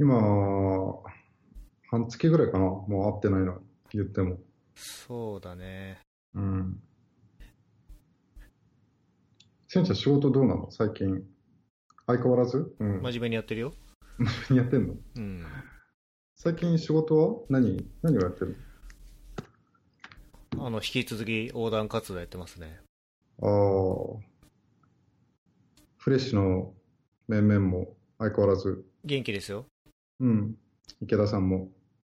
今、半月ぐらいかな、もう会ってないの、言っても。そうだね。うん。せんちゃん仕事どうなの？最近。相変わらず？うん。真面目にやってるよ。何やってんの？うん。最近仕事は？何何をやってるあの、引き続き横断活動やってますね。のああ。フレッシュの面々も相変わらず。元気ですよ。うん。池田さんも、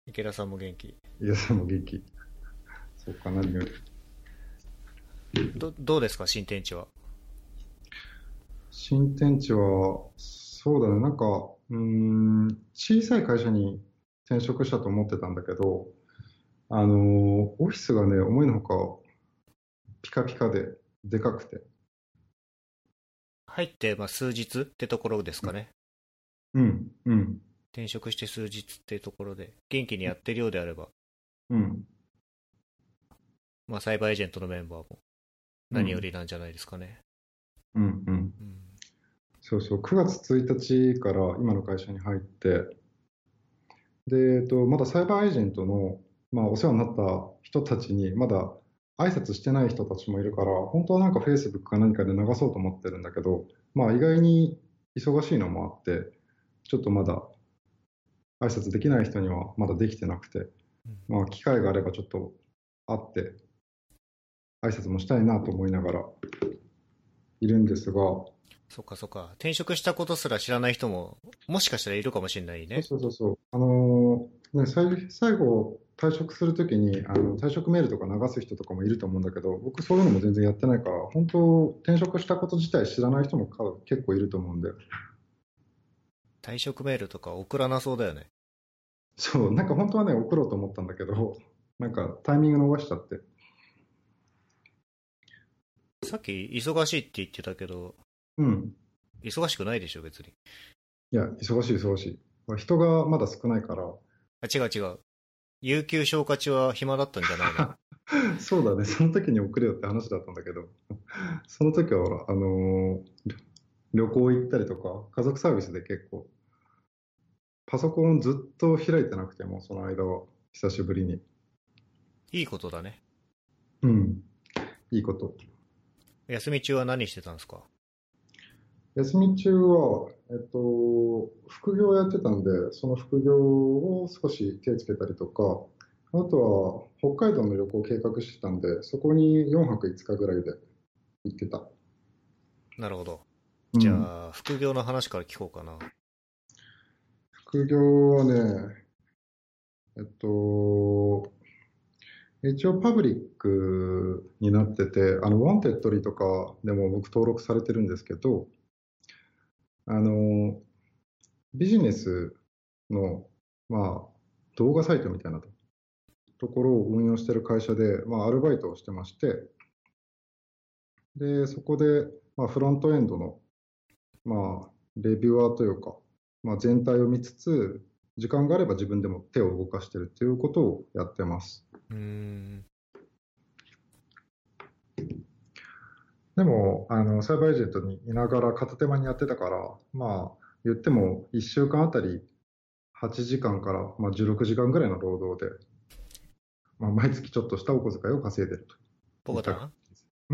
池田さんも元気。池田さんも元気。そうか、何より。ど、どうですか、新天地は？新天地は、そうだね、なんか、うーん、小さい会社に転職したと思ってたんだけど、あのー、オフィスがね、思いのほか、ピカピカで、でかくて。入って、まあ、数日ってところですかね。うん、うん、転職して数日ってところで、元気にやってるようであれば、うん。まあ、サイバーエージェントのメンバーも何よりなんじゃないですかね。うん、うん。うん。そうそう、9月1日から今の会社に入って、で、えっと、まだサイバーエージェントの、まあ、お世話になった人たちに、まだ挨拶してない人たちもいるから、本当はなんか Facebook か何かで流そうと思ってるんだけど、まあ、意外に忙しいのもあって、ちょっとまだ挨拶できない人にはまだできてなくて、まあ、機会があればちょっと会って、挨拶もしたいなと思いながらいるんですが、そっかそっか。転職したことすら知らない人も、もしかしたらいるかもしれないね。そうそうそう。あのーね、最最後、退職するときにあの退職メールとか流す人とかもいると思うんだけど、僕そういうのも全然やってないから、本当、転職したこと自体知らない人もか結構いると思うんで、退職メールとか送らなそうだよね。そう、なんか本当はね、送ろうと思ったんだけど、なんかタイミング逃しちゃって。さっき忙しいって言ってたけど、うん。忙しくないでしょ、別に。いや、忙しい忙しい。人がまだ少ないから、あ、違う違う。有給消化中は暇だったんじゃないの？そうだね、その時に送れよって話だったんだけど、その時はほら、あのー旅行行ったりとか、家族サービスで結構、パソコンずっと開いてなくても、その間は、久しぶりに。いいことだね。うん。いいこと。休み中は何してたんですか？休み中は、えっと、副業やってたんで、その副業を少し手つけたりとか、あとは北海道の旅行を計画してたんで、そこに4泊5日ぐらいで行ってた。なるほど。うんじゃあ、副業の話から聞こうかな。副業はね、えっと、一応パブリックになってて、あの、 Wantedly とかでも僕登録されてるんですけど、あの、ビジネスの、まあ、動画サイトみたいなところを運用してる会社で、まあ、アルバイトをしてまして、で、そこで、まあ、フロントエンドの、まあ、レビュアーというか、全体を見つつ、時間があれば自分でも手を動かしてるっていうことをやってます。うーん。でも、あの、サイバーエージェントにいながら片手間にやってたから、まあ、言っても1週間あたり8時間から、まあ、16時間ぐらいの労働で、まあ、毎月ちょっとしたお小遣いを稼いでると。ポコタん？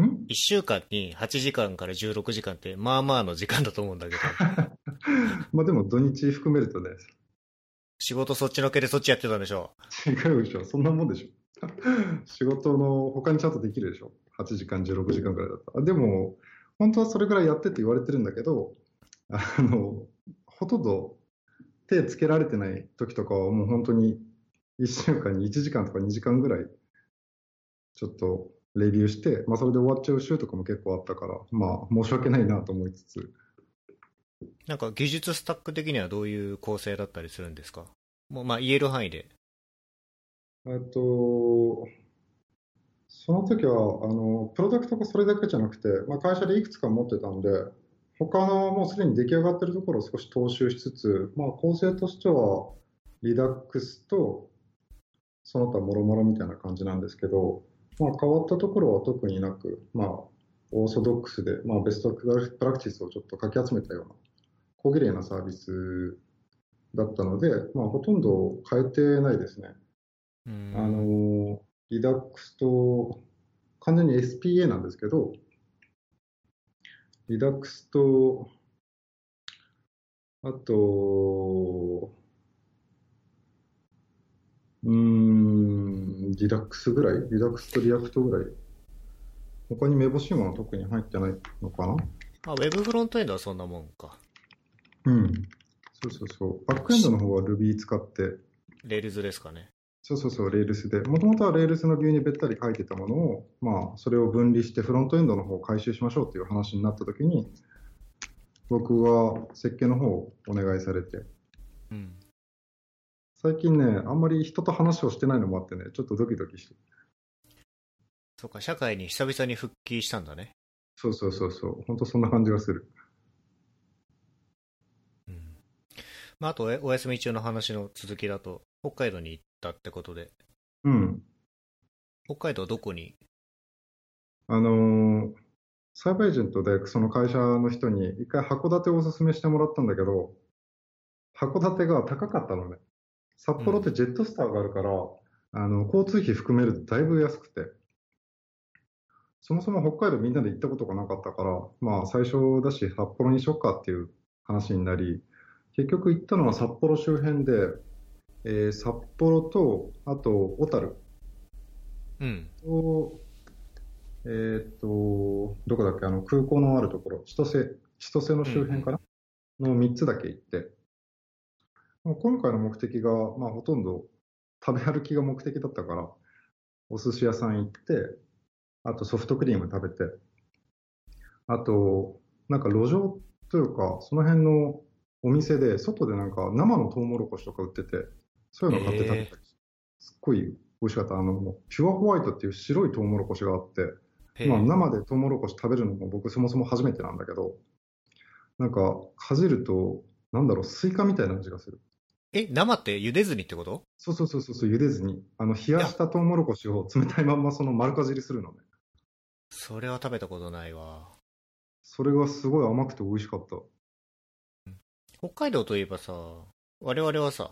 ン ?1 週間に8時間から16時間って、まあまあの時間だと思うんだけど、まあでも土日含めるとね、仕事そっちのけでそっちやってたんでしょ違うでしょ。そんなもんでしょ。仕事の他にちゃんとできるでしょ。8時間、16時間ぐらいだったら。でも、本当はそれぐらいやってって言われてるんだけど、あの、ほとんど手つけられてない時とかはもう本当に1週間に1時間とか2時間ぐらい、ちょっとレビューして、まあそれで終わっちゃう週とかも結構あったから、まあ申し訳ないなと思いつつ、なんか技術スタック的にはどういう構成だったりするんですか？もうまあ言える範囲で。えっと、その時は、あの、プロダクトがそれだけじゃなくて、まあ、会社でいくつか持ってたんで、他のもうすでに出来上がってるところを少し踏襲しつつ、まあ、構成としては、リダックスと、その他もろもろみたいな感じなんですけど、まあ、変わったところは特になく、まあ、オーソドックスで、まあ、ベストプラクティスをちょっとかき集めたような、小綺麗なサービスだったので、まあ、ほとんど変えてないですね。うんあの、 Redux と、完全に SPA なんですけど、 Redux と、あと、うーん、 Redux ぐらい Redux と React ぐらい他にめぼしいもの特に入ってないのかな？あ、ウェブフロントエンドはそんなもんか。うん。そうそうそう。バックエンドの方は Ruby 使って、 Rails ですかね。そうそうそう、 Rails で。もともとは Rails のビューにべったり書いてたものを、まあ、それを分離してフロントエンドの方を改修しましょうっていう話になったときに、僕は設計の方をお願いされて、うん。最近ね、あんまり人と話をしてないのもあってね、ちょっとドキドキして。そうか、社会に久々に復帰したんだね。そうそうそうそう、本当そんな感じがする。うん。まあ、あとお、お休み中の話の続きだと、北海道に行ったってことで、うん。北海道どこに？あのーサイバーエージェントでその会社の人に一回函館をおすすめしてもらったんだけど、函館が高かったのね。札幌ってジェットスターがあるから、あの、交通費含めるとだいぶ安くて。そもそも北海道みんなで行ったことがなかったから、まあ最初だし札幌にしよっかっていう話になり、結局行ったのは札幌周辺で、えー札幌と、あと小樽。うん。と、えーっと、どこだっけ、あの空港のあるところ、千歳、千歳の周辺かな、の3つだけ行って、今回の目的が、まあ、ほとんど食べ歩きが目的だったから、お寿司屋さん行って、あとソフトクリーム食べて、あと、なんか路上というか、その辺のお店で、外でなんか生のトウモロコシとか売ってて、そういうの買って食べたりすっごい美味しかった。あの、ピュアホワイトっていう白いトウモロコシがあって、まあ、生でトウモロコシ食べるのも僕そもそも初めてなんだけど、なんか、かじると、なんだろう、スイカみたいな味がする。え、生って茹でずにってこと？そうそうそうそう、茹でずに、あの、冷やしたトウモロコシを冷たいまんまその丸かじりするのね。それは食べたことないわ。それがすごい甘くて美味しかった。北海道といえばさ、我々はさ、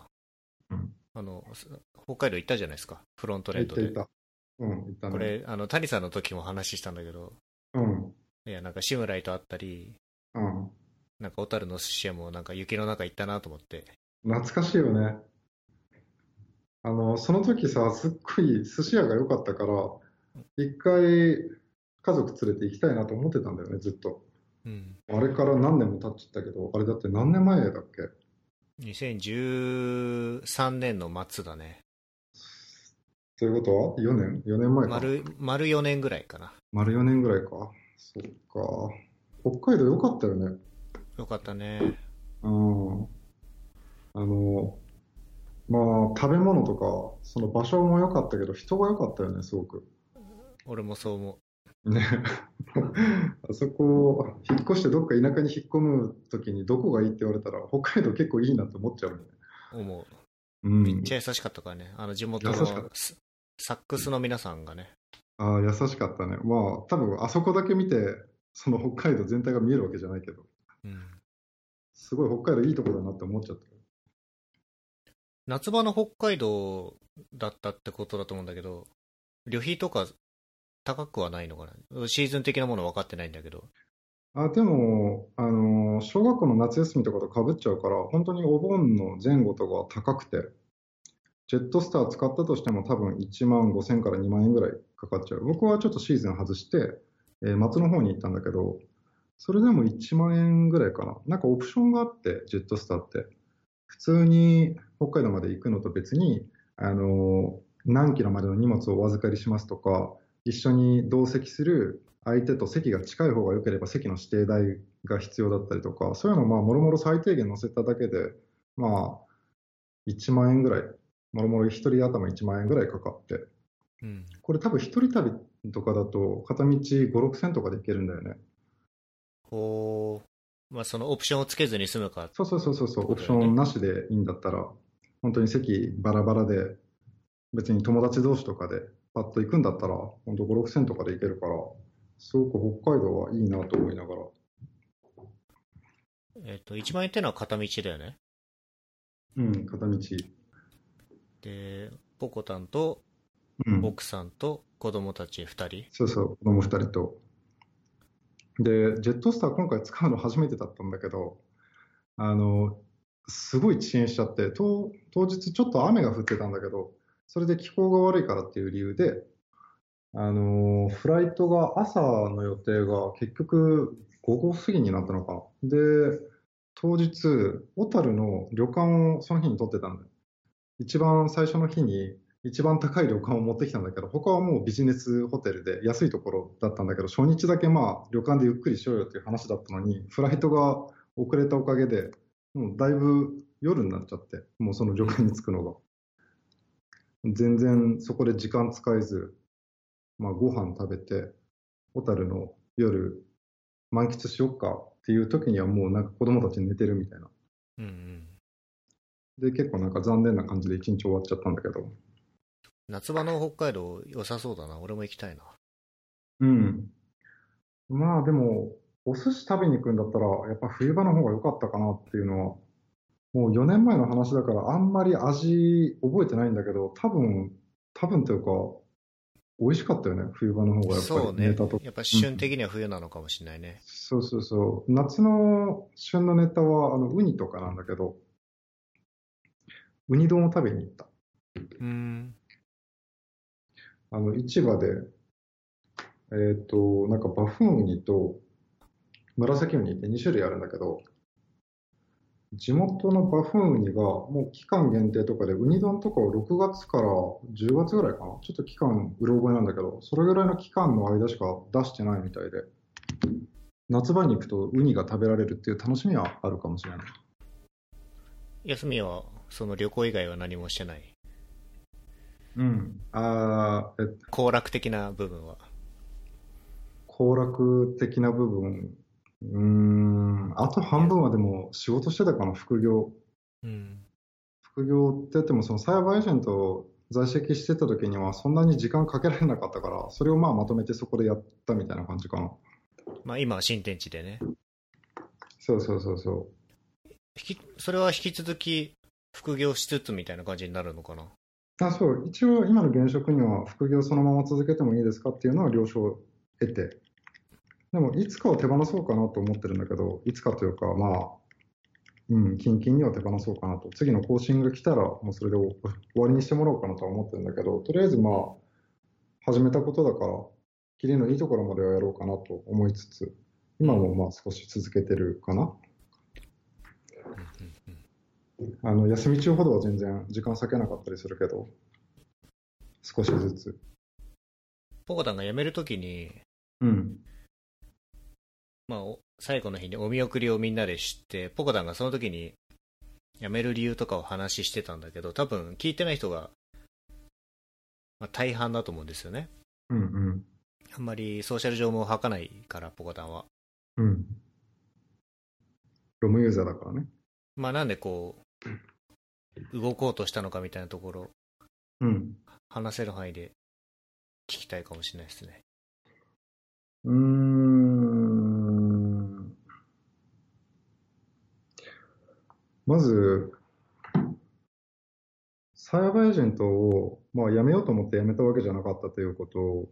うんあの、す北海道行ったじゃないですか。 Frontrend で。いたいた。うん、いたね。これ、あの、谷さんの時も話したんだけど、うん、いや、なんか、志村井と会ったり、うん。なんか、小樽の寿司屋もなんか雪の中行ったなと思って。懐かしいよね。あの、その時さ、すっごい寿司屋が良かったから、一回家族連れて行きたいなと思ってたんだよね、ずっと。うん。あれから何年も経っちゃったけど、あれだって何年前だっけ？2013年の末だね。ということは ?4 年 ?4 年前か。丸、丸4年ぐらいかな。丸4年ぐらいか。そっか。北海道良かったよね。よかったね。うん。あの、まあ、食べ物とか、その場所も良かったけど、人が良かったよね、すごく。俺もそう思ね。あそこ、引っ越してどっか田舎に引っ込むときにどこがいいって言われたら、北海道結構いいなって思っちゃうね。う。思う。うん。めっちゃ優しかったからね。あの、地元のサックスの皆さんがね。ああ、優しかったね。まあ、多分あそこだけ見て、その北海道全体が見えるわけじゃないけど、うん。すごい北海道いいとこだなって思っちゃったよ。夏場の北海道だったってことだと思うんだけど、旅費とか高くはないのかな？シーズン的なもの分かってないんだけど。あ、でも、あの小学校の夏休みとかと被っちゃうから、本当にお盆の前後とか高くて、ジェットスター使ったとしても多分1万5000から2万円ぐらいかかっちゃう。僕はちょっとシーズン外して、えー松の方に行ったんだけど、それでも1万円ぐらいかな。なんかオプションがあって、ジェットスターって。普通に北海道まで行くのと別に、あの何キロまでの荷物をお預かりしますとか、一緒に同席する相手と席が近い方が良ければ席の指定代が必要だったりとか、そういうのをまあ、もろもろ最低限載せただけで、まあ、1万円ぐらい、もろもろ1人頭1万円ぐらいかかって、うん。これ多分一人旅とかだと、片道5、6千とかで行けるんだよね。こう、まあ、そのオプションをつけずに済むか。そうそうそうそうそう、オプションなしでいいんだったら、本当に席バラバラで、別に友達同士とかでパッと行くんだったら、本当5、6千とかで行けるから、すごく北海道はいいなと思いながら。えっ、と、1万円ってのは片道だよね。うん、片道。で、ポコタンとうん。奥さんと子供たち2人。そうそう、子供2人と。で、ジェットスター今回使うの初めてだったんだけど、あの、すごい遅延しちゃって、当当日ちょっと雨が降ってたんだけど、それで気候が悪いからっていう理由で、あの、フライトが朝の予定が結局午後過ぎになったのか。で、当日、小樽の旅館をその日に取ってたんだよ。一番最初の日に一番高い旅館を持ってきたんだけど、他はもうビジネスホテルで安いところだったんだけど、初日だけまあ旅館でゆっくりしようよっていう話だったのに、フライトが遅れたおかげで、もうだいぶ夜になっちゃって、もうその旅館に着くのが。全然そこで時間使えず、まあご飯食べて、小樽の夜満喫しよっかっていう時にはもうなんか子供たち寝てるみたいな。うんうん。で、結構なんか残念な感じで一日終わっちゃったんだけど。夏場の北海道良さそうだな。俺も行きたいな。うん。まあでも、お寿司食べに行くんだったら、やっぱ冬場の方が良かったかなっていうのは、もう4年前の話だから、あんまり味覚えてないんだけど、多分、多分というか、美味しかったよね、冬場の方がやっぱそうねりネタと。。やっぱ旬的には冬なのかもしれないね。そうそうそう。夏の旬のネタは、あの、ウニとかなんだけど、ウニ丼を食べに行った。うん。あの、市場で、えっと、なんかバフンウニと紫ウニって2種類あるんだけど、地元のバフンウニがもう期間限定とかで、ウニ丼とかを6月から10月ぐらいかな？ちょっと期間うろ覚えなんだけど、それぐらいの期間の間しか出してないみたいで、夏場に行くとウニが食べられるっていう楽しみはあるかもしれない。休みは、その旅行以外は何もしてない？うん。あーえ行楽的な部分は？行楽的な部分、うーん、あと半分はでも仕事してたかな、副業。うん。副業って言っても、そのサイバーエージェント在籍してた時にはそんなに時間かけられなかったから、それをまあまとめてそこでやったみたいな感じかな。まあ今は新天地でね。そうそうそうそ引き、それは引き続き副業しつつみたいな感じになるのかな。う。あ、そう、一応今の現職には副業そのまま続けてもいいですかっていうのは了承を得て、でもいつかは手放そうかなと思ってるんだけど、いつかというかまあ、うん、近々には手放そうかなと。次の更新が来たら、もうそれで終わりにしてもらおうかなとは思ってるんだけど、とりあえずまあ、始めたことだから、キリのいいところまではやろうかなと思いつつ、今もまあ少し続けてるかな。あの、休み中ほどは全然時間割けなかったりするけど、少しずつ。ポコタンが辞めるときに、うん。まあ、お最後の日にお見送りをみんなで知って、ポコタンがその時に辞める理由とかを話してたんだけど、多分聞いてない人が、まあ、大半だと思うんですよね。うんうん。あんまりソーシャル上も吐かないから、ポコタンは。うん。ロムユーザーだからね。まあなんでこう、動こうとしたのかみたいなところ、うん。話せる範囲で聞きたいかもしれないですね。うーん。まず、サイバーエージェントを、まあ、辞めようと思って辞めたわけじゃなかったということ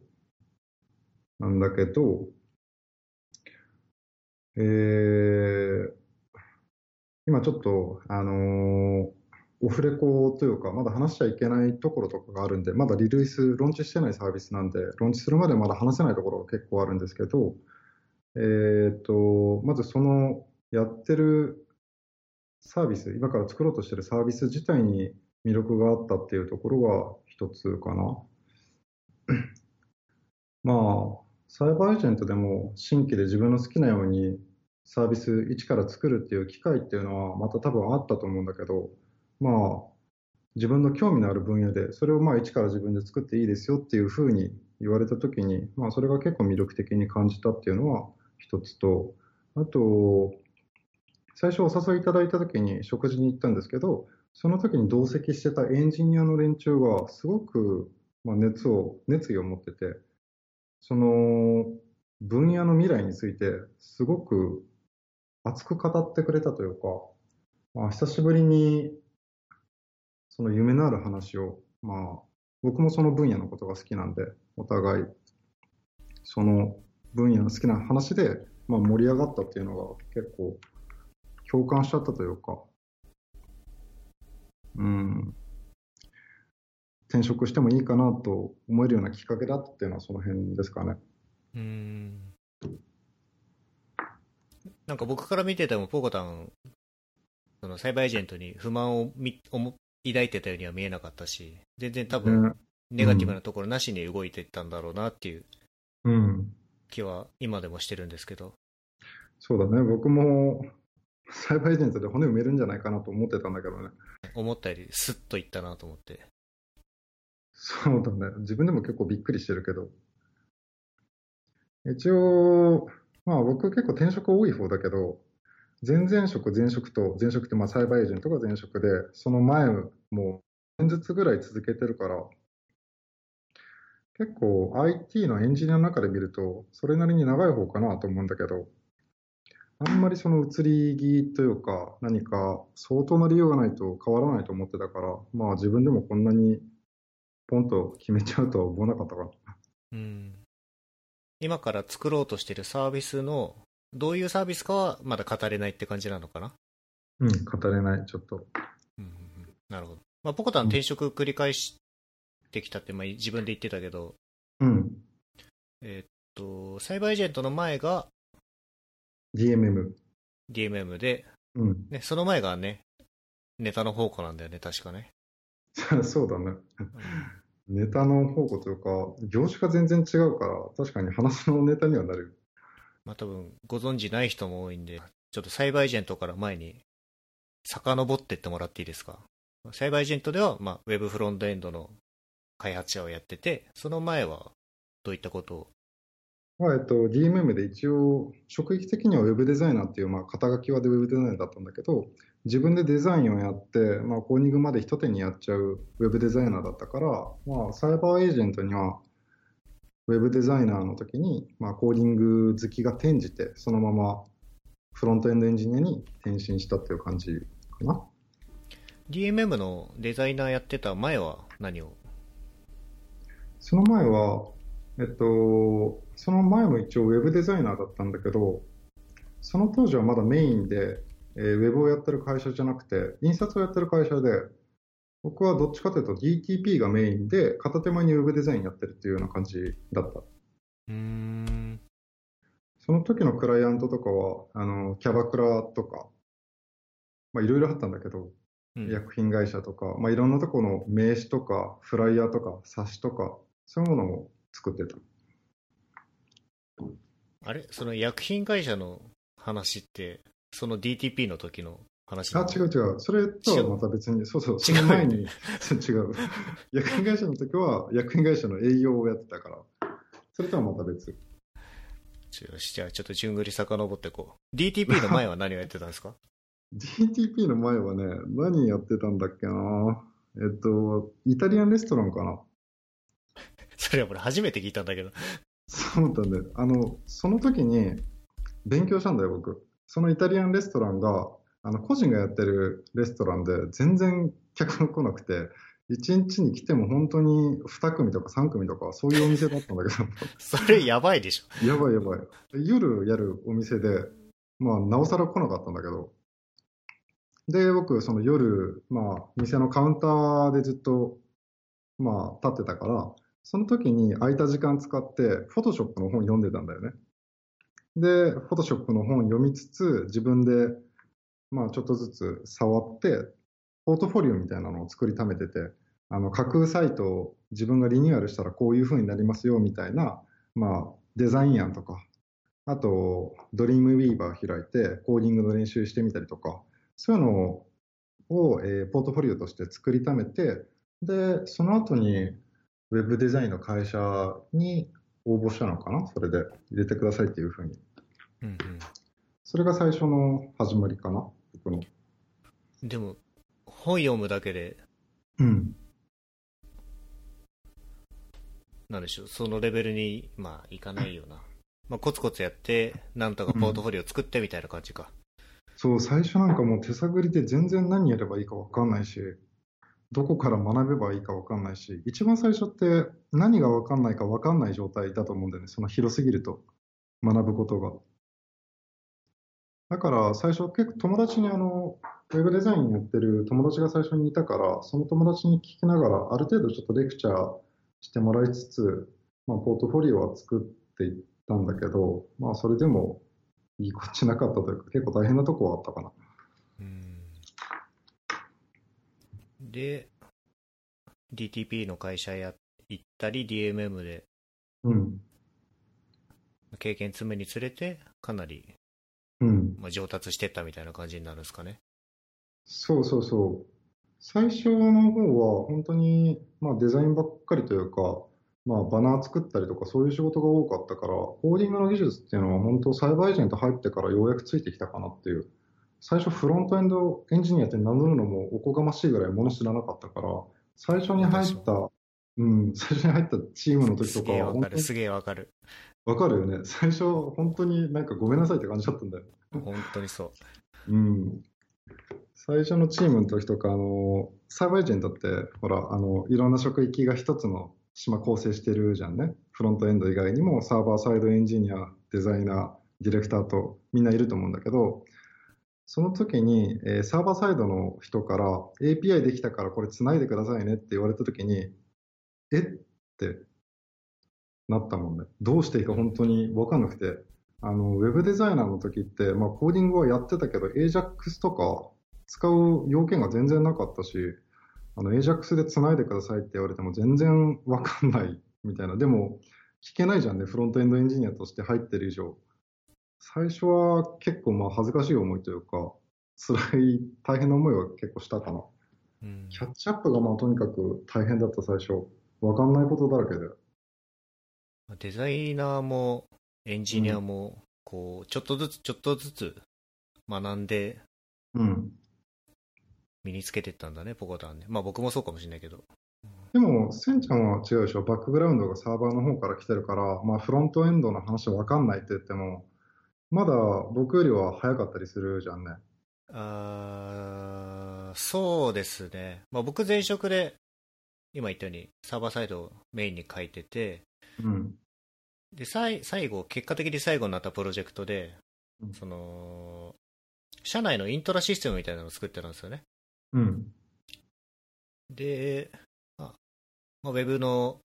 なんだけど、えー今ちょっと、あのーオフレコというか、まだ話しちゃいけないところとかがあるんで、まだリリース、ローンチしてないサービスなんで、ローンチするまでまだ話せないところが結構あるんですけど、えーと、まずそのやってるサービス、今から作ろうとしてるサービス自体に魅力があったっていうところが一つかな。まあ、サイバーエージェントでも新規で自分の好きなようにサービス一から作るっていう機会っていうのはまた多分あったと思うんだけど、まあ、自分の興味のある分野で、それをまあ一から自分で作っていいですよっていうふうに言われたときに、まあそれが結構魅力的に感じたっていうのは一つと、あと、最初お誘いいただいたときに食事に行ったんですけど、その時に同席してたエンジニアの連中がすごく熱を、熱意を持ってて、その分野の未来についてすごく熱く語ってくれたというか、まあ、久しぶりにその夢のある話を、まあ、僕もその分野のことが好きなんで、お互い、その分野の好きな話で、まあ、盛り上がったっていうのが結構共感しちゃったというか、うん、転職してもいいかなと思えるようなきっかけだったっていうのはその辺ですかね。うん。なんか僕から見てても、ポコタン、そのサイバーエージェントに不満をみ抱いてたようには見えなかったし、全然多分、ネガティブなところなしに動いていったんだろうなっていう気は今でもしてるんですけど。そうだね、僕もサイバーエージェントで骨埋めるんじゃないかなと思ってたんだけどね。思ったよりスッといったなと思って。そうだね。自分でも結構びっくりしてるけど。一応、まあ僕結構転職多い方だけど、前々職、前職と、前職ってまあサイバーエージェントが前職で、その前も年ずつぐらい続けてるから、結構 IT のエンジニアの中で見ると、それなりに長い方かなと思うんだけど、あんまりその移り気というか、何か相当な理由がないと変わらないと思ってたから、まあ自分でもこんなにポンと決めちゃうとは思わなかったかな。うん。今から作ろうとしてるサービスの、どういうサービスかはまだ語れないって感じなのかな？うん、語れない、ちょっと。うん、なるほど。まあ、ポコタン転職繰り返してきたって、まあ、自分で言ってたけど、うん。えー、っと、サイバーエージェントの前が、DMM。DMM で、うん。ね、その前がね、ネタの宝庫なんだよね、確かね。そうだね。ネタの方向というか、業種が全然違うから、確かに話のネタにはなる。まあ多分、ご存知ない人も多いんで、ちょっとサイバーエージェントから前に、遡ってってもらっていいですか？サイバーエージェントでは、まあ、ウェブフロントエンドの開発者をやってて、その前はどういったことをまあえっと、DMM で一応、職域的にはウェブデザイナーっていう、まあ、肩書きはでウェブデザイナーだったんだけど、自分でデザインをやって、まあ、コーディングまで一手にやっちゃうウェブデザイナーだったから、まあ、サイバーエージェントには、ウェブデザイナーの時に、まあ、コーディング好きが転じて、そのままフロントエンドエンジニアに転身したっていう感じかな。DMM のデザイナーやってた前は何を？その前は、えっと、その前も一応ウェブデザイナーだったんだけど、その当時はまだメインで、えー、ウェブをやってる会社じゃなくて、印刷をやってる会社で、僕はどっちかというと DTP がメインで、片手間にウェブデザインやってるっていうような感じだった。うんその時のクライアントとかは、あの、キャバクラとか、まあいろいろあったんだけど、うん、薬品会社とか、まあいろんなところの名刺とか、フライヤーとか、冊子とか、そういうものを作ってた。あれ？その薬品会社の話って、その DTP の時の話あ、違う違う。それとはまた別に、そうそう、その前に、違う。薬品会社の時は、薬品会社の営業をやってたから、それとはまた別。よし、じゃあちょっと順繰り遡ってこう。DTP の前は何をやってたんですか ?DTP の前はね、何やってたんだっけなえっと、イタリアンレストランかなそれは俺初めて聞いたんだけど。そうだね。あの、その時に勉強したんだよ、僕。そのイタリアンレストランが、あの、個人がやってるレストランで全然客が来なくて、1日に来ても本当に2組とか3組とか、そういうお店だったんだけど。それやばいでしょ。やばいやばい。夜やるお店で、まあ、なおさら来なかったんだけど。で、僕、その夜、まあ、店のカウンターでずっと、まあ、立ってたから、その時に空いた時間使って、フォトショップの本読んでたんだよね。で、フォトショップの本読みつつ、自分で、まあ、ちょっとずつ触って、ポートフォリオみたいなのを作りためてて、あの、架空サイトを自分がリニューアルしたらこういう風になりますよ、みたいな、まあ、デザイン案とか、あと、ドリームウィーバー開いて、コーディングの練習してみたりとか、そういうのを、えー、ポートフォリオとして作りためて、で、その後に、ウェブデザインの会社に応募したのかな？それで入れてくださいっていうふうに。うんうん、それが最初の始まりかな？僕の。でも、本読むだけで、うん。なんでしょう、そのレベルに、まあ、いかないような。まあ、コツコツやって、なんとかポートフォリオ作ってみたいな感じか。うん、そう、最初なんかもう手探りで全然何やればいいか分かんないし、どこから学べばいいか分かんないし、一番最初って何が分かんないか分かんない状態だと思うんだよね。その広すぎると、学ぶことが。だから最初結構友達にあの、ウェブデザインやってる友達が最初にいたから、その友達に聞きながら、ある程度ちょっとレクチャーしてもらいつつ、まあ、ポートフォリオは作っていったんだけど、まあ、それでもいいこっちなかったというか、結構大変なとこはあったかな。うんで、DTP の会社や行ったり、DMM で、うん、経験積むにつれて、かなり、うんまあ、上達してったみたいな感じになるんですかね。そうそうそう。最初の方は、本当に、まあ、デザインばっかりというか、まあ、バナー作ったりとか、そういう仕事が多かったから、コーディングの技術っていうのは、本当、サイバーエージェント入ってからようやくついてきたかなっていう最初フロントエンドエンジニアって名乗るのもおこがましいぐらいもの知らなかったから、最初に入った、うん、最初に入ったチームの時とかは、わかる、すげえわかる。わかるよね。最初、本当になんかごめんなさいって感じだったんだよ。本当にそう。うん。最初のチームの時とか、あの、サーバーエージェントって、ほら、あの、いろんな職域が一つの島構成してるじゃんね。フロントエンド以外にもサーバーサイドエンジニア、デザイナー、ディレクターとみんないると思うんだけど、その時に、えー、サーバーサイドの人から API できたからこれ繋いでくださいねって言われた時に、えっ？てなったもんね。どうしていいか本当に分かんなくて。あの、ウェブデザイナーの時って、まあコーディングはやってたけど、AJAX とか使う要件が全然なかったし、あの、AJAX で繋いでくださいって言われても全然分かんないみたいな。でも、聞けないじゃんね。フロントエンドエンジニアとして入ってる以上。最初は結構まあ恥ずかしい思いというか、辛い、大変な思いは結構したかな。うん、キャッチアップがまあとにかく大変だった最初。わかんないことだらけで。デザイナーもエンジニアも、こう、ちょっとずつちょっとずつ学んで、うん。身につけてったんだね、ポコタンね。まあ僕もそうかもしれないけど。でも、センちゃんは違うでしょ。バックグラウンドがサーバーの方から来てるから、まあフロントエンドの話わかんないって言っても、まだ僕よりは早かったりするじゃんね。あそうですね。まあ、僕前職で、今言ったようにサーバーサイドをメインに書いてて、うん、で最後、結果的に最後になったプロジェクトで、うん、その、社内のイントラシステムみたいなのを作ってたんですよね。うん、で、あまあ、ウェブの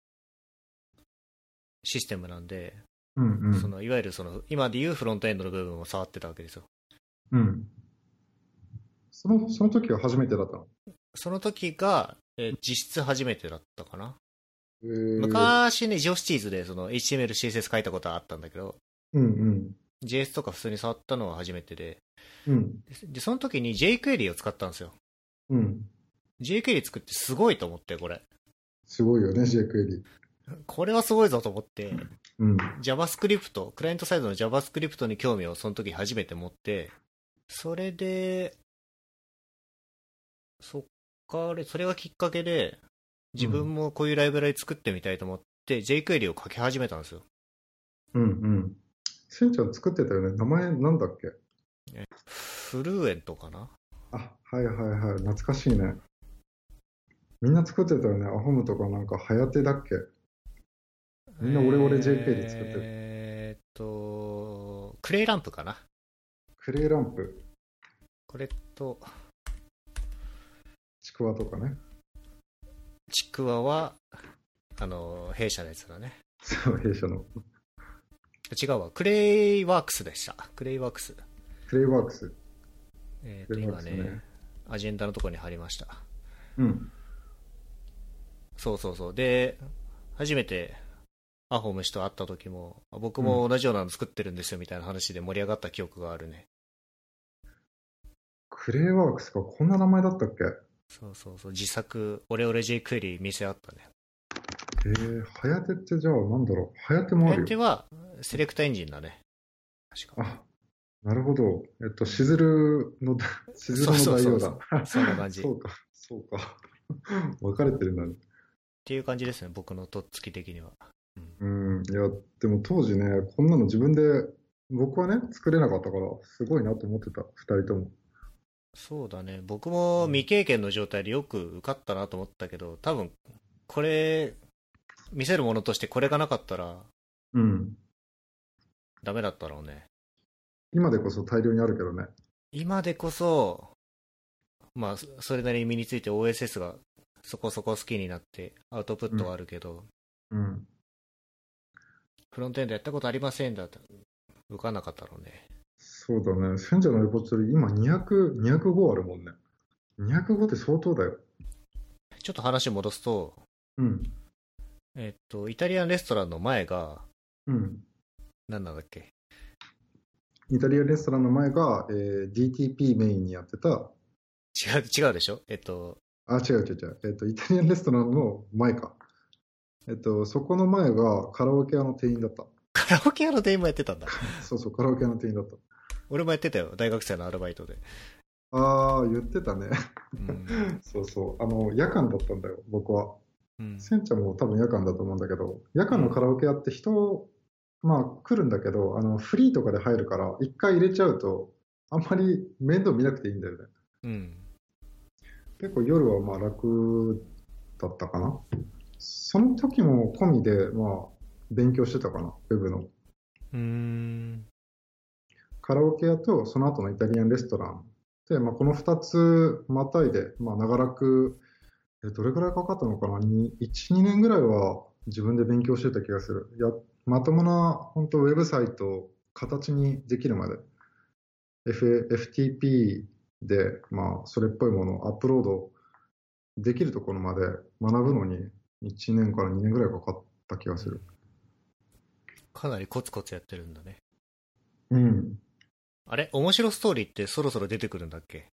システムなんで、うんうん、そのいわゆるその今でいうフロントエンドの部分を触ってたわけですよ。うん。そのその時は初めてだったの？その時が、えー、実質初めてだったかな。えー、昔ね、ジオシティーズでその HTML、CSS 書いたことはあったんだけど、うんうん、JS とか普通に触ったのは初めてで、うん、でその時に jQuery を使ったんですよ。うん、jQuery 作ってすごいと思って、これ。すごいよね、jQuery。これはすごいぞと思って、うん、JavaScript、クライアントサイドの JavaScript に興味をその時初めて持って、それで、そっか、それがきっかけで、自分もこういうライブラリ作ってみたいと思って、うん、jQuery を書き始めたんですよ。うんうん。しんちゃん作ってたよね。名前なんだっけ？フルーエントかな？あ、はいはいはい。懐かしいね。みんな作ってたよね。アホムとかなんか、はやてだっけ？みんな俺俺 JK で作ってる。えー、っと、クレイランプかな？クレイランプ。これと、ちくわとかね。ちくわは、あの、弊社のやつだね。そう、弊社の。違うわ。クレイワークスでした。クレイワークス。クレイワークス。えっ、と、今ね、アジェンダのところに貼りました。うん。そうそうそう。で、初めて ahomu 氏と会った時も、僕も同じようなの作ってるんですよみたいな話で盛り上がった記憶があるね。クレイワークスか、こんな名前だったっけ？そうそうそう、自作、オレオレ J クエリ店あったね。えー、はやてってじゃあなんだろう、はやてもあるよ。はやては、セレクトエンジンだね。確か。あ、なるほど。えっと、しずるの、しずるの代表だ。そんな感じ。そうか、そうか。分かれてるんだね。っていう感じですね、僕のとっつき的には。うん、いや、でも当時ね、こんなの自分で、僕はね、作れなかったから、すごいなと思ってた、二人とも。そうだね。僕も未経験の状態でよく受かったなと思ったけど、多分、これ、見せるものとしてこれがなかったら、うん。ダメだったろうね。今でこそ大量にあるけどね。今でこそ、まあ、そそれなりに身について OSS がそこそこ好きになって、アウトプットはあるけど、うん。フロントエンドやったことありませんだって、受かんなかったろうね。そうだね。選者のレポジトリ、今200、205あるもんね。205って相当だよ。ちょっと話戻すと、うん。えっと、イタリアンレストランの前が、うん。何なんだっけ？イタリアレストランの前が、えー DTP メインにやってた、違う、違うでしょ？えっと、あ、違う違う違う。えっ、と、イタリアンレストランの前か。えっ、と、そこの前がカラオケ屋の店員だった。カラオケ屋の店員もやってたんだ。そうそう、カラオケ屋の店員だった。俺もやってたよ、大学生のアルバイトで。あー、言ってたね。うん。そうそう。あの、夜間だったんだよ、僕は。うん、センちゃんも多分夜間だと思うんだけど、夜間のカラオケ屋って人、まあ来るんだけど、あの、フリーとかで入るから、一回入れちゃうと、あんまり面倒見なくていいんだよね。うん。結構夜はまあ楽だったかな。その時も込みで、まあ、勉強してたかな、ウェブの。うーん。カラオケ屋とその後のイタリアンレストラン。で、まあ、この2つまたいで、まあ、長らく、えどれくらいかかったのかな、に1、2年ぐらいは自分で勉強してた気がする。やまともな、本当ウェブサイトを形にできるまで、F、FTP で、まあ、それっぽいものをアップロードできるところまで学ぶのに1年から2年ぐらいかかった気がする。かなりコツコツやってるんだね。うん。あれ？面白ストーリーってそろそろ出てくるんだっけ？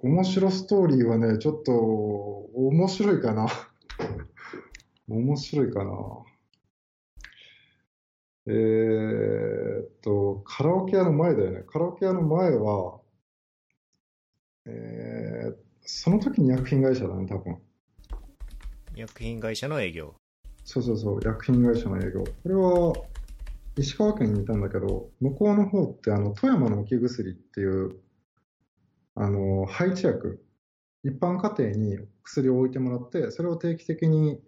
面白ストーリーはね、ちょっと面白いかな。面白いかな。えーっと、カラオケ屋の前だよね。カラオケ屋の前は、えーその時に薬品会社だね、多分。薬品会社の営業。そうそうそう、薬品会社の営業。これは、石川県にいたんだけど、向こうの方って、あの、富山の置き薬っていう、あの、配置薬、一般家庭に薬を置いてもらって、それを定期的に、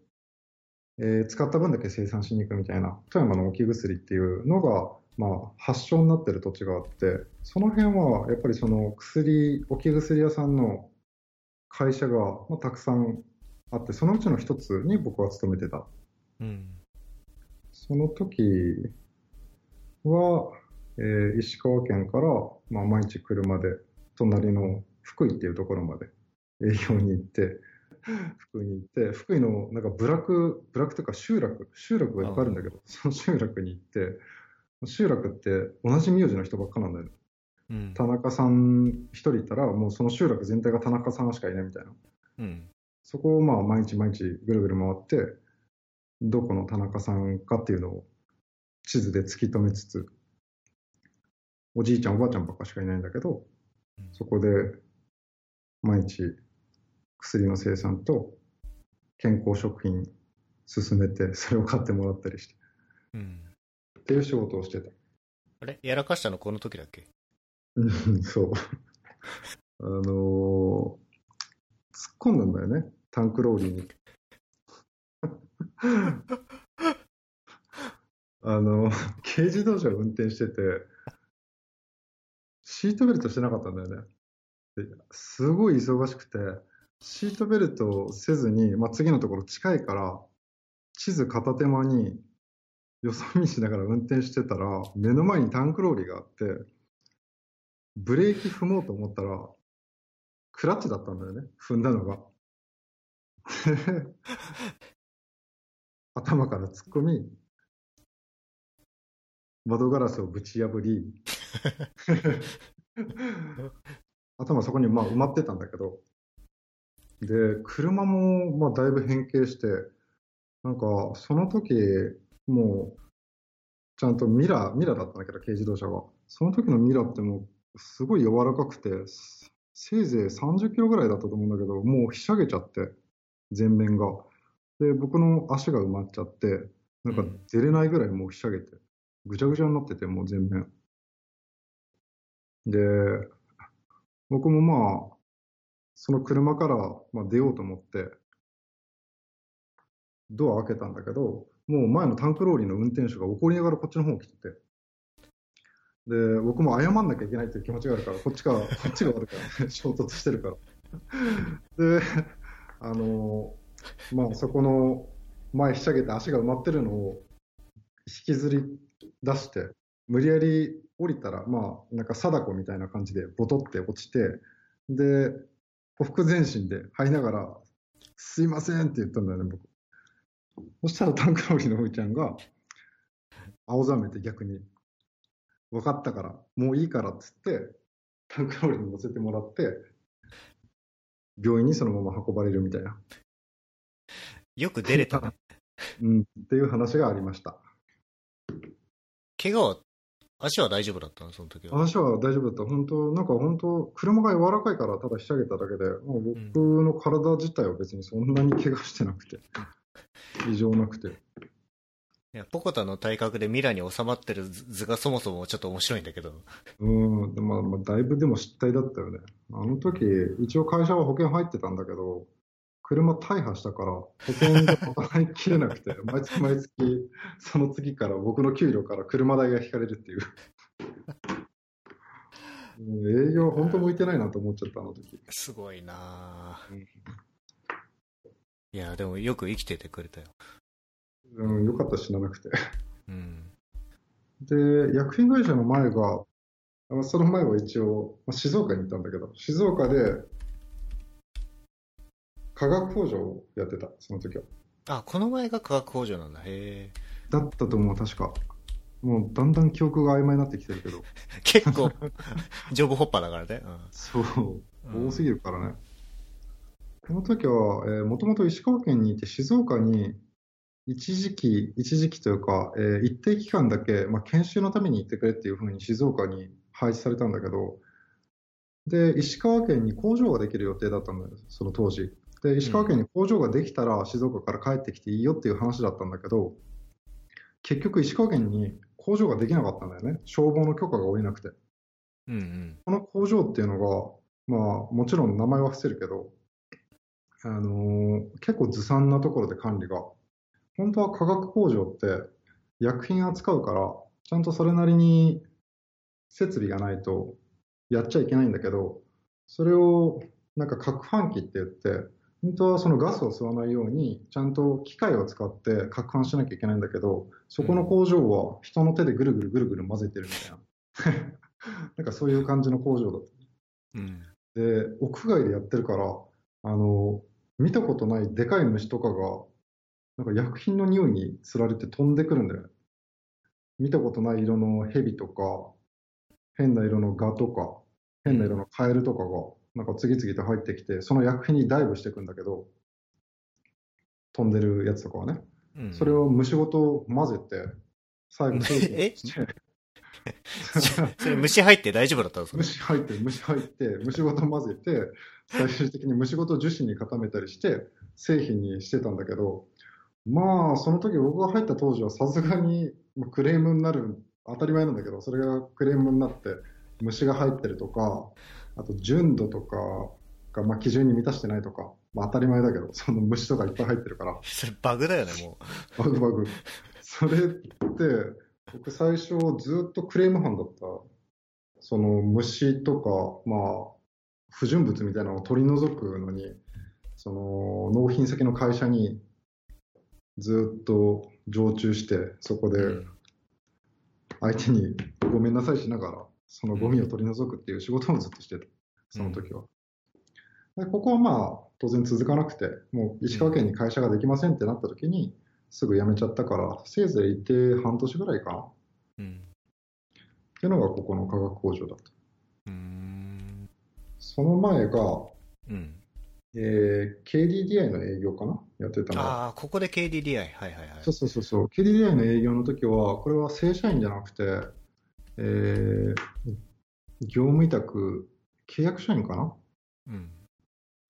えー使った分だけ生産しに行くみたいな、富山の置き薬っていうのが、まあ、発祥になってる土地があって、その辺は、やっぱりその薬、置き薬屋さんの会社が、まあ、たくさんあって、そのうちの一つに僕は勤めてた。うん。その時は、えー石川県から、まあ、毎日車で隣の福井っていうところまで営業に行って、福井に行って、福井のなんか部落、部落というか集落、集落がいっぱいあるんだけど、その集落に行って、集落って同じ名字の人ばっかなんだよね。うん。田中さん一人いたら、もうその集落全体が田中さんしかいないみたいな。うん。そこをまあ毎日毎日ぐるぐる回って、どこの田中さんかっていうのを地図で突き止めつつ、おじいちゃんおばあちゃんばっかしかいないんだけどうん、そこで毎日薬の生産と健康食品進めて、それを買ってもらったりして、うん。っていう仕事をしてた。あれ？やらかしたのこの時だっけ？うんそう。あのー突っ込んだんだよね、タンクローリーに。あの、軽自動車を運転してて、シートベルトしてなかったんだよね。すごい忙しくて、シートベルトをせずに、まあ、次のところ近いから、地図片手間に、よそ見しながら運転してたら、目の前にタンクローリーがあって、ブレーキ踏もうと思ったら、クラッチだったんだよね、踏んだのが。頭から突っ込み、窓ガラスをぶち破り、頭そこにまあ埋まってたんだけど、で、車もまあだいぶ変形して、なんかその時、もう、ちゃんとミラー、ミラーだったんだけど、軽自動車が。その時のミラーってもう、すごい柔らかくて、せいぜい30キロぐらいだったと思うんだけど、もうひしゃげちゃって、前面が。で、僕の足が埋まっちゃって、なんか出れないぐらいもうひしゃげて、ぐちゃぐちゃになってて、もう全面。で、僕もまあ、その車からまあ出ようと思って、ドア開けたんだけど、もう前のタンクローリーの運転手が怒りながらこっちの方来てて、で、僕も謝んなきゃいけないっていう気持ちがあるから、こっちが、こっちが悪いから、衝突してるから。で、あの、まあそこの前ひしゃげて足が埋まってるのを引きずり出して、無理やり降りたら、まあなんか貞子みたいな感じでボトって落ちて、で、ほふ前進で入りながら、すいませんって言ったんだよね、僕。そしたらタンクローリーのふーちゃんが、青ざめて逆に、分かったから、もういいからっつって、タンクローリーに乗せてもらって、病院にそのまま運ばれるみたいな、よく出れたね。うん、っていう話がありました。怪我は、足は大丈夫だったの？その時は。話は大丈夫だった。本当、なんか本当、車が柔らかいからただひしゃげただけで、もう僕の体自体は別にそんなに怪我してなくて、異常なくて。いや、ポコタの体格でミラに収まってる図図がそもそもちょっと面白いんだけど。うん、でまあ、まあ、だいぶでも失態だったよね。あの時、一応会社は保険入ってたんだけど、車大破したから、保険が払いきれなくて、毎月毎月、その次から僕の給料から車代が引かれるっていう。うん営業本当向いてないなと思っちゃった、あの時。すごいなぁうんいや、でもよく生きててくれたよ。うん、よかった死ななくて。うん。で、薬品会社の前が、あその前は一応、まあ静岡に行ったんだけど、静岡で化学工場をやってた、その時は。あ、この前が化学工場なんだ。へえ。だったと思う、確か。もうだんだん記憶が曖昧になってきてるけど、結構、ジョブホッパーだからね。そう、うん多すぎるからね。この時は、えー、もともと石川県にいて、静岡に一時期、一時期というか、えー一定期間だけ、まあ、研修のために行ってくれっていうふうに静岡に配置されたんだけど、で、石川県に工場ができる予定だったんだよ、その当時。で、石川県に工場ができたら静岡から帰ってきていいよっていう話だったんだけど、結局石川県に工場ができなかったんだよね。消防の許可が下りなくて。うんうん。この工場っていうのが、まあ、もちろん名前は伏せるけど、あのー結構ずさんなところで管理が。本当は化学工場って薬品扱うから、ちゃんとそれなりに設備がないとやっちゃいけないんだけど、それをなんか攪拌機って言って、本当はそのガスを吸わないように、ちゃんと機械を使って攪拌しなきゃいけないんだけど、そこの工場は人の手でぐるぐるぐるぐる混ぜてるみたいな。なんかそういう感じの工場だった。うん。で、屋外でやってるから、あの、見たことないでかい虫とかが、なんか薬品の匂いにつられて飛んでくるんだよね。見たことない色の蛇とか、変な色のガとか、変な色のカエルとかが、なんか次々と入ってきて、その薬品にダイブしていくんだけど、飛んでるやつとかはね。うん、それを虫ごと混ぜて、最後、え？それ虫入って大丈夫だったんですか虫入って、虫入って、虫ごと混ぜて、最終的に虫ごと樹脂に固めたりして、製品にしてたんだけど、まあ、その時僕が入った当時はさすがにまあクレームになる、当たり前なんだけど、それがクレームになって、虫が入ってるとか、あと純度とかがまあ基準に満たしてないとか、まあ当たり前だけど、その虫とかいっぱい入ってるから、それバグだよね、もバグバグ。それって、僕最初ずっとクレーム班だった。その虫とか、まあ、不純物みたいなのを取り除くのに、その納品先の会社にずっと常駐して、そこう。でうん相手にごめんなさいしながら、そのゴミを取り除くっていう仕事をずっとしてた、その時は。でここはまあ、当然続かなくて、もう石川県に会社ができませんってなった時に、すぐ辞めちゃったから、せいぜいいて半年ぐらいかな。っうん。ていうのがここの化学工場だった。うーん。その前が、うん。えー KDDI の営業かな？やってたのは。ああ、ここで KDDI。はいはいはい。そうそうそうそう。KDDI の営業の時は、これは正社員じゃなくて、えー業務委託、契約社員かな？うん。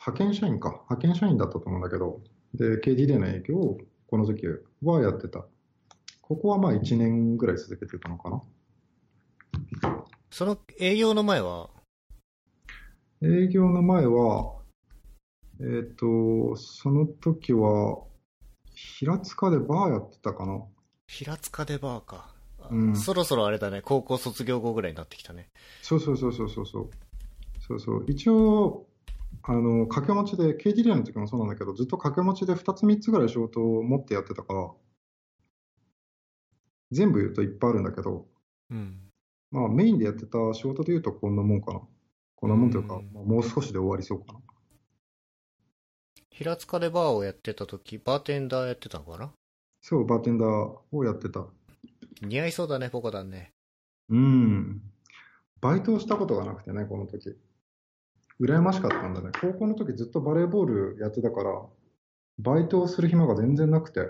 派遣社員か。派遣社員だったと思うんだけど、で、KDDI の営業をこの時はやってた。ここはまあ1年ぐらい続けてたのかな？その営業の前は、営業の前は、えっ、と、その時は、平塚でバーやってたかな？平塚でバーか。うんそろそろあれだね、高校卒業後ぐらいになってきたね。そうそうそうそうそうそう。そうそう。一応、あの、掛け持ちで、KDDI の時もそうなんだけど、ずっと掛け持ちで2つ3つぐらい仕事を持ってやってたから、全部言うといっぱいあるんだけど、うん。まあメインでやってた仕事で言うとこんなもんかな。こんなもんというか、うんまあもう少しで終わりそうかな。平塚でバーをやってた時、バーテンダーやってたのかな？そう、バーテンダーをやってた。似合いそうだね、ポコダンね。うん。バイトをしたことがなくてね、この時。羨ましかったんだね。高校の時ずっとバレーボールやってたから、バイトをする暇が全然なくて、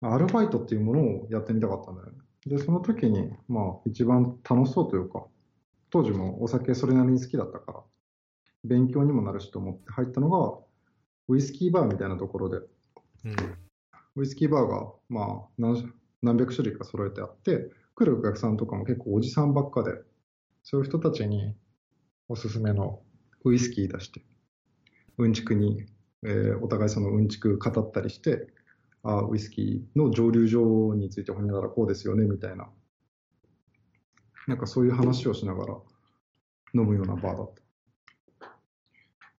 アルバイトっていうものをやってみたかったんだよね。で、その時に、まあ、一番楽しそうというか、当時もお酒それなりに好きだったから、勉強にもなるしと思って入ったのが、ウイスキーバーみたいなところで、うん。ウイスキーバーが、まあ何、何百種類か揃えてあって、来るお客さんとかも結構おじさんばっかで、そういう人たちにおすすめのウイスキー出して、うんちくに、えーお互いそのうんちく語ったりして、あウイスキーの蒸留所についてほにゃららこうですよね、みたいな。なんかそういう話をしながら飲むようなバーだった。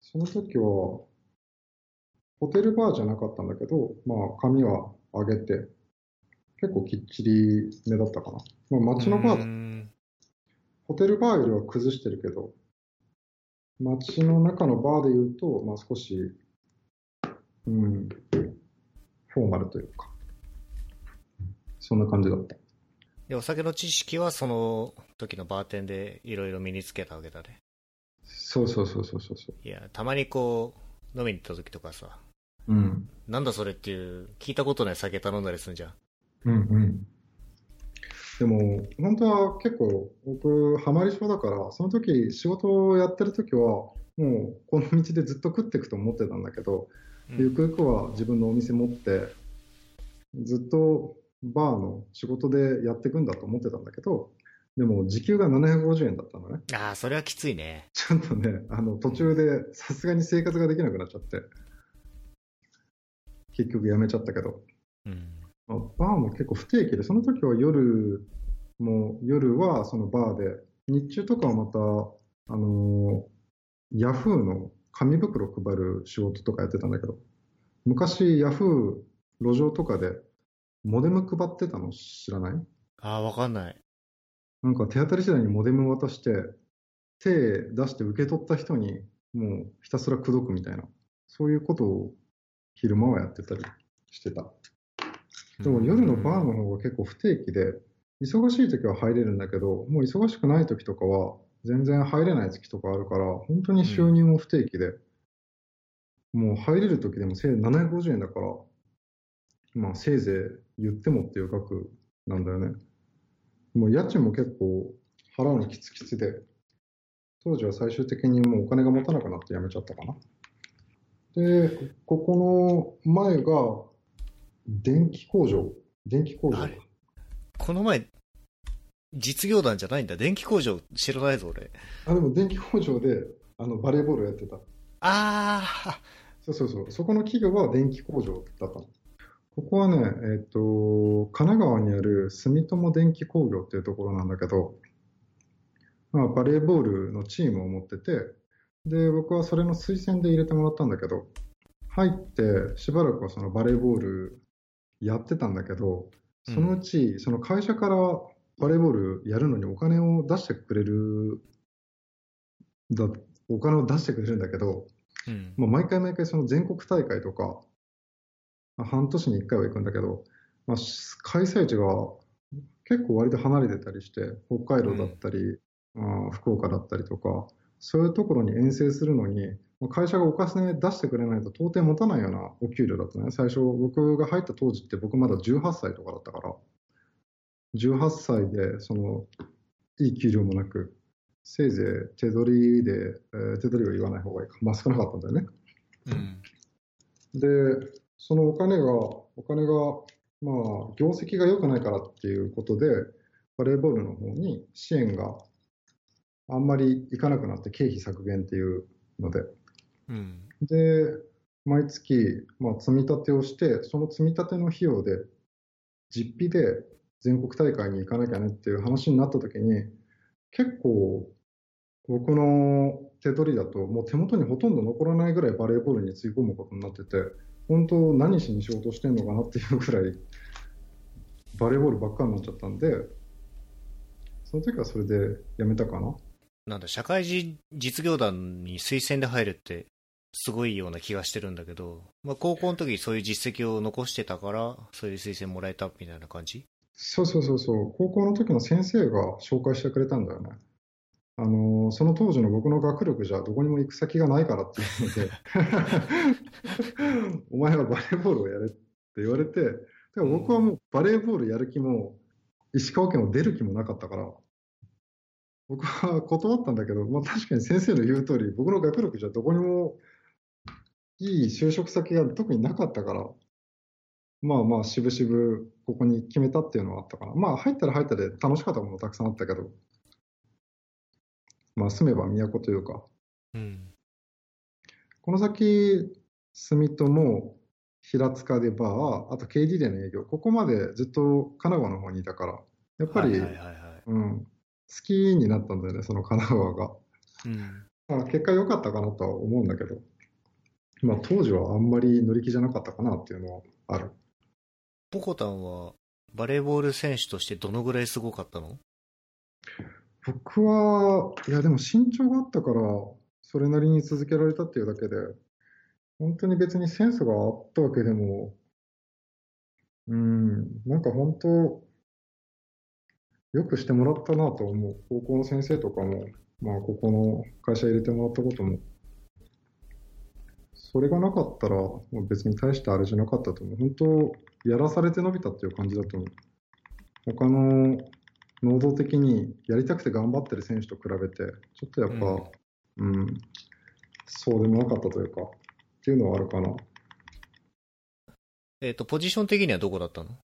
その時は、ホテルバーじゃなかったんだけど、まあ、髪は上げて、結構きっちりめだったかな。まあ、街のバーホテルバーよりは崩してるけど、街の中のバーで言うと、まあ、少し、うん、フォーマルというか、そんな感じだった。で、お酒の知識はその時のバーテンでいろいろ身につけたわけだね。そうそうそうそうそうそう。いや、たまにこう、飲みに行った時とかさ、うん。なんだそれっていう、聞いたことない酒頼んだりするんじゃん。うんうん。でも、本当は結構、僕、ハマり症だから、その時、仕事をやってる時は、もう、この道でずっと食っていくと思ってたんだけど、うんゆくゆくは自分のお店持って、ずっとバーの仕事でやっていくんだと思ってたんだけど、でも時給が750円だったのね。ああ、それはきついね。ちょっとね、あの途中でさすがに生活ができなくなっちゃって、結局辞めちゃったけど、うん。まあバーも結構不定期で、その時は夜も、夜はそのバーで、日中とかはまた、あのーヤフーの紙袋配る仕事とかやってたんだけど、昔ヤフー路上とかでモデム配ってたの知らない？ああ、わかんない。なんか手当たり次第にモデム渡して、手出して受け取った人にもうひたすら口説くみたいな、そういうことを昼間はやってたりしてた。でも夜のバーの方が結構不定期で、忙しい時は入れるんだけど、もう忙しくない時とかは全然入れない月とかあるから、本当に収入も不定期で、もう入れる時でもせい750円だから、まあせいぜい言ってもっていう額なんだよね。もう家賃も結構払うのきつきつで、当時は最終的にもうお金が持たなくなって辞めちゃったかな。で、ここの前が電気工場。電気工場この前、実業団じゃないんだ。電気工場知らないぞ、俺。あ、でも電気工場であのバレーボールやってた。ああ、そうそうそう。そこの企業は電気工場だったの。ここはね、えっ、と、神奈川にある住友電気工業っていうところなんだけど、まあ、バレーボールのチームを持ってて、で、僕はそれの推薦で入れてもらったんだけど、入ってしばらくはそのバレーボールやってたんだけど、そのうち、その会社からバレーボールやるのにお金を出してくれる、だお金を出してくれるんだけど、うん。まあ、毎回毎回その全国大会とか、まあ半年に1回は行くんだけど、まあ、し開催地が結構割と離れてたりして、北海道だったり、まあ福岡だったりとか、そういうところに遠征するのに、まあ会社がお金出してくれないと到底持たないようなお給料だったね。最初、僕が入った当時って僕まだ18歳とかだったから、18歳で、その、いい給料もなく、せいぜい手取りで、えー手取りは言わない方がいいか。まあ少なかったんだよね。うん。で、そのお金が、お金が、まあ、業績が良くないからっていうことで、バレーボールの方に支援があんまり行かなくなって経費削減っていうので。うん。で、毎月、まあ、積み立てをして、その積み立ての費用で、実費で全国大会に行かなきゃねっていう話になった時に、結構、僕の手取りだと、もう手元にほとんど残らないぐらいバレーボールにつぎ込むことになってて、本当、何しに仕事してんのかなっていうぐらい、バレーボールばっかりになっちゃったんで、その時はそれでやめたかな。なんだ、社会人実業団に推薦で入るって、すごいような気がしてるんだけど、まあ、高校の時そういう実績を残してたから、そういう推薦もらえたみたいな感じ？そうそうそうそう、高校の時の先生が紹介してくれたんだよね。あのーその当時の僕の学力じゃどこにも行く先がないからっていうので、お前はバレーボールをやれって言われて、だから僕はもうバレーボールやる気も、石川県を出る気もなかったから、僕は断ったんだけど、まあ、確かに先生の言う通り、僕の学力じゃどこにもいい就職先が特になかったから、まあまあ、渋々ここに決めたっていうのはあったかな。まあ、入ったら入ったで楽しかったものたくさんあったけど、まあ、住めば都というか、うん。この先、住友、平塚でバー、あと KD での営業、ここまでずっと神奈川の方にいたから、やっぱり、はいはいはいはい。うん、好きになったんだよね、その神奈川が。うん。まあ、結果良かったかなとは思うんだけど、まあ、当時はあんまり乗り気じゃなかったかなっていうのはある。ポコタンは、バレーボール選手としてどのぐらいすごかったの？僕は、いやでも身長があったから、それなりに続けられたっていうだけで、本当に別にセンスがあったわけでも、うん、なんか本当、よくしてもらったなと思う。高校の先生とかも、まあ、ここの会社入れてもらったことも、それがなかったら、もう別に大したあれじゃなかったと思う。本当、やらされて伸びたっていう感じだと思う。他の能動的にやりたくて頑張ってる選手と比べて、ちょっとやっぱ、うん、そうでもなかったというか、っていうのはあるかな。えっ、と、ポジション的にはどこだったの？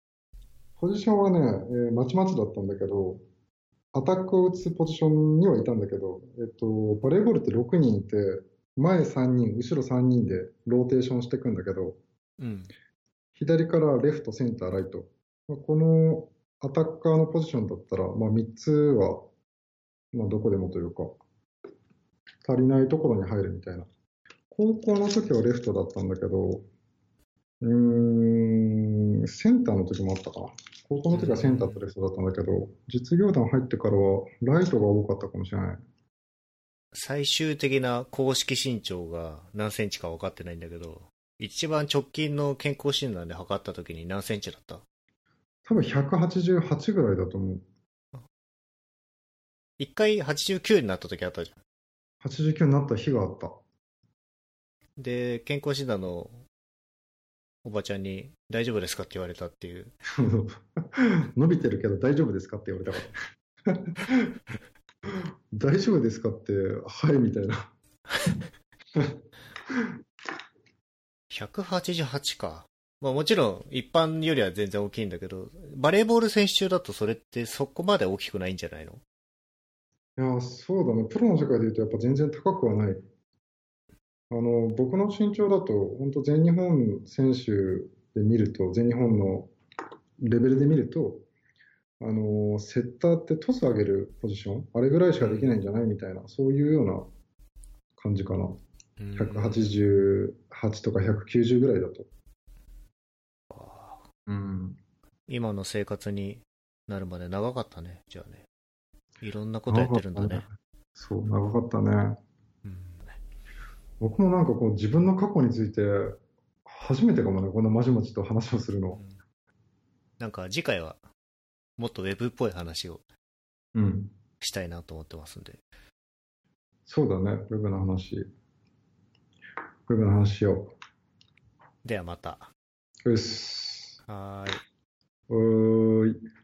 ポジションはね、えーまちまちだったんだけど、アタックを打つポジションにはいたんだけど、えっと、バレーボールって6人いて、前3人、後ろ3人でローテーションしていくんだけど、うん。左からレフト、センター、ライト。まあこのアタッカーのポジションだったら、まあ、3つは、まあ、どこでもというか、足りないところに入るみたいな。高校の時はレフトだったんだけど、うーん、センターの時もあったかな。高校の時はセンターとレフトだったんだけど、実業団入ってからはライトが多かったかもしれない。最終的な公式身長が何センチか分かってないんだけど、一番直近の健康診断で測った時に何センチだった？多分188ぐらいだと思う。一回89になった時あったじゃん。89になった日があった。で、健康診断のおばちゃんに大丈夫ですかって言われたっていう。伸びてるけど大丈夫ですかって言われたから。大丈夫ですかって、はいみたいな。188か。まあもちろん一般よりは全然大きいんだけど、バレーボール選手中だとそれってそこまで大きくないんじゃないの？いや、そうだね。プロの世界で言うとやっぱ全然高くはない。あの、僕の身長だと、本当全日本選手で見ると、全日本のレベルで見ると、あの、セッターってトス上げるポジション、あれぐらいしかできないんじゃないみたいな、そういうような感じかな。188とか190ぐらいだと。うん。今の生活になるまで長かったね、じゃあね。いろんなことやってるんだね。そう、長かったね。うん僕もなんかこう自分の過去について初めてかもね、こんなまじまじと話をするの。なんか次回はもっとウェブっぽい話をうん。したいなと思ってますんで。そうだね、ウェブの話。ウェブの話しよではまた。う。よし。はーい。おーい。